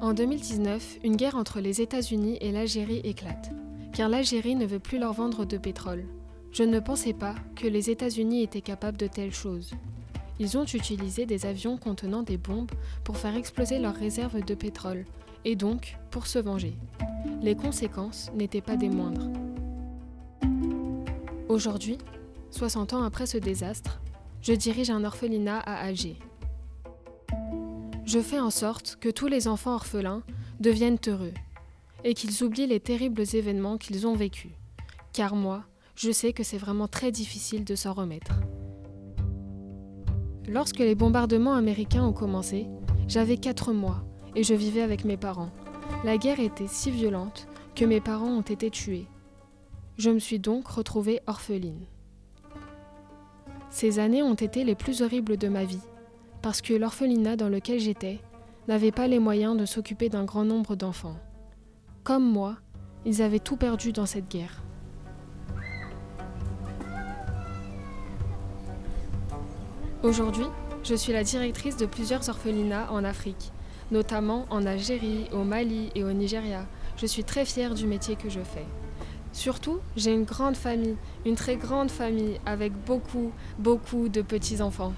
En 2019, une guerre entre les États-Unis et l'Algérie éclate, car l'Algérie ne veut plus leur vendre de pétrole. Je ne pensais pas que les États-Unis étaient capables de telles choses. Ils ont utilisé des avions contenant des bombes pour faire exploser leurs réserves de pétrole, et donc pour se venger. Les conséquences n'étaient pas des moindres. Aujourd'hui, 60 ans après ce désastre, je dirige un orphelinat à Alger. Je fais en sorte que tous les enfants orphelins deviennent heureux et qu'ils oublient les terribles événements qu'ils ont vécus. Car moi, je sais que c'est vraiment très difficile de s'en remettre. Lorsque les bombardements américains ont commencé, j'avais 4 mois et je vivais avec mes parents. La guerre était si violente que mes parents ont été tués. Je me suis donc retrouvée orpheline. Ces années ont été les plus horribles de ma vie, parce que l'orphelinat dans lequel j'étais n'avait pas les moyens de s'occuper d'un grand nombre d'enfants. Comme moi, ils avaient tout perdu dans cette guerre. Aujourd'hui, je suis la directrice de plusieurs orphelinats en Afrique, notamment en Algérie, au Mali et au Nigeria. Je suis très fière du métier que je fais. Surtout, j'ai une grande famille, une très grande famille avec beaucoup, beaucoup de petits-enfants.